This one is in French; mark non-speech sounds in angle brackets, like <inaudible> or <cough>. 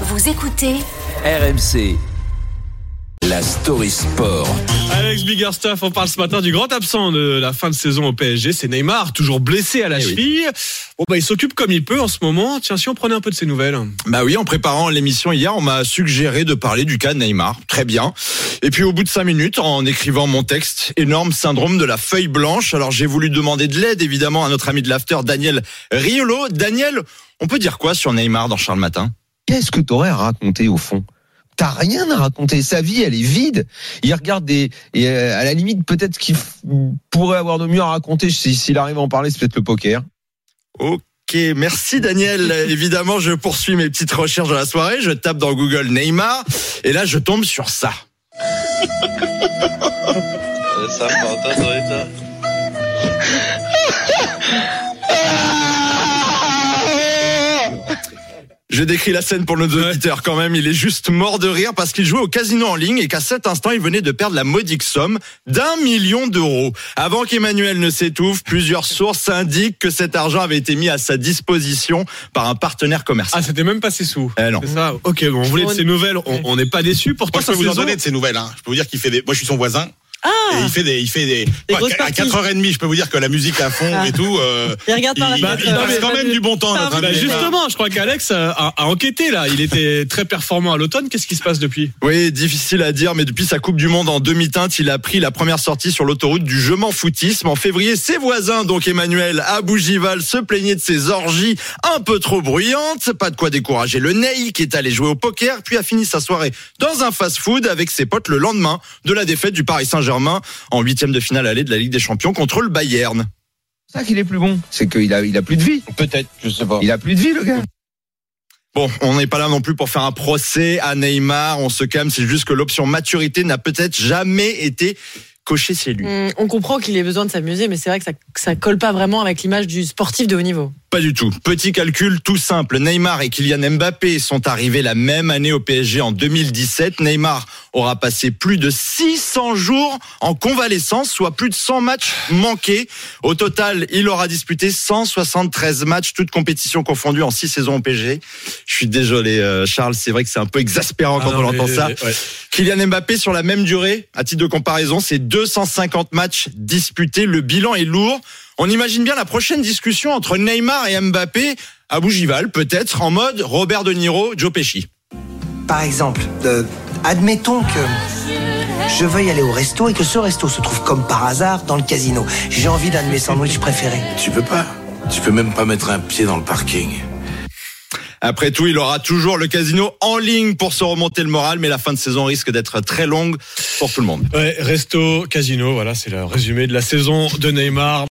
Vous écoutez RMC. La story sport. Alex Biggerstaff, on parle ce matin du grand absent de la fin de saison au PSG, c'est Neymar, toujours blessé à la Eh oui. cheville. Bon bah il s'occupe comme il peut en ce moment. Tiens, si on prenait un peu de ses nouvelles. Bah oui, en préparant l'émission hier, on m'a suggéré de parler du cas de Neymar. Très bien. Et puis au bout de cinq minutes, en écrivant mon texte, énorme syndrome de la feuille blanche. Alors j'ai voulu demander de l'aide, évidemment, à notre ami de l'after, Daniel Riolo. Daniel, on peut dire quoi sur Neymar dans Charles Matin? Qu'est-ce que t'aurais à raconter au fond? T'as rien à raconter. Sa vie, elle est vide. Il regarde des, et euh, à la limite, peut-être qu'il pourrait avoir de mieux à raconter si- s'il arrive à en parler, c'est peut-être le poker. Ok, merci Daniel. <laughs> Évidemment, je poursuis mes petites recherches de la soirée. Je tape dans Google Neymar et là, je tombe sur ça. <laughs> Je décris la scène pour nos auditeurs quand même. Il est juste mort de rire parce qu'il jouait au casino en ligne et qu'à cet instant, il venait de perdre la modique somme d'un million d'euros. Avant qu'Emmanuel ne s'étouffe, plusieurs sources indiquent que cet argent avait été mis à sa disposition par un partenaire commercial. Ah, c'était même pas ses sous. Eh non. C'est ça. Ok, bon, on voulait de ses nouvelles. On n'est pas déçus. Pourtant, Moi, je peux vous en donner de ces nouvelles. Hein. Je peux vous dire qu'il fait des. Moi, je suis son voisin. Ah Et il fait des, il fait des. Des Quoi, grosses à parties. 4h30, je peux vous dire que la musique à fond Ah. et tout. Euh, Il regarde par la il, passe Euh, quand même du bon temps. Ah, Bah, justement, je crois qu'Alex a, a- a enquêté là. Il était très performant à l'automne. Qu'est-ce qui se passe depuis? Oui, difficile à dire, mais depuis sa Coupe du Monde en demi-teinte, il a pris la première sortie sur l'autoroute du je m'en foutisme. En février, ses voisins, donc Emmanuel à Bougival, se plaignaient de ses orgies un peu trop bruyantes. Pas de quoi décourager le Ney, qui est allé jouer au poker, puis a fini sa soirée dans un fast-food avec ses potes le lendemain de la défaite du Paris Saint-Germain en huitième de finale allée de la Ligue des Champions contre le Bayern. C'est ça qu'il est plus bon. C'est qu'il a, il a plus de vie. Peut-être, je sais pas. Il a plus de vie, le gars. Bon, on n'est pas là non plus pour faire un procès à Neymar, on se calme, c'est juste que l'option maturité n'a peut-être jamais été cochée chez lui. Hum, On comprend qu'il ait besoin de s'amuser, mais c'est vrai que ça, que ça colle pas vraiment avec l'image du sportif de haut niveau. Pas du tout. Petit calcul tout simple. Neymar et Kylian Mbappé sont arrivés la même année au PSG en 2017. Neymar aura passé plus de 600 jours en convalescence, soit plus de 100 matchs manqués. Au total, il aura disputé 173 matchs, toutes compétitions confondues en 6 saisons au PSG. Je suis désolé, euh, Charles, c'est vrai que c'est un peu exaspérant quand Ah on non, entend ça. ouais. Kylian Mbappé sur la même durée, à titre de comparaison, c'est 250 matchs disputés. Le bilan est lourd. On imagine bien la prochaine discussion entre Neymar et Mbappé à Bougival, peut-être en mode Robert De Niro, Joe Pesci. Par exemple, euh, admettons que je veuille aller au resto et que ce resto se trouve comme par hasard dans le casino. J'ai envie d'un de mes sandwichs préférés. Tu peux pas. Tu peux même pas mettre un pied dans le parking. Après tout, il aura toujours le casino en ligne pour se remonter le moral, mais la fin de saison risque d'être très longue pour tout le monde. Ouais, resto, casino, voilà, c'est le résumé de la saison de Neymar.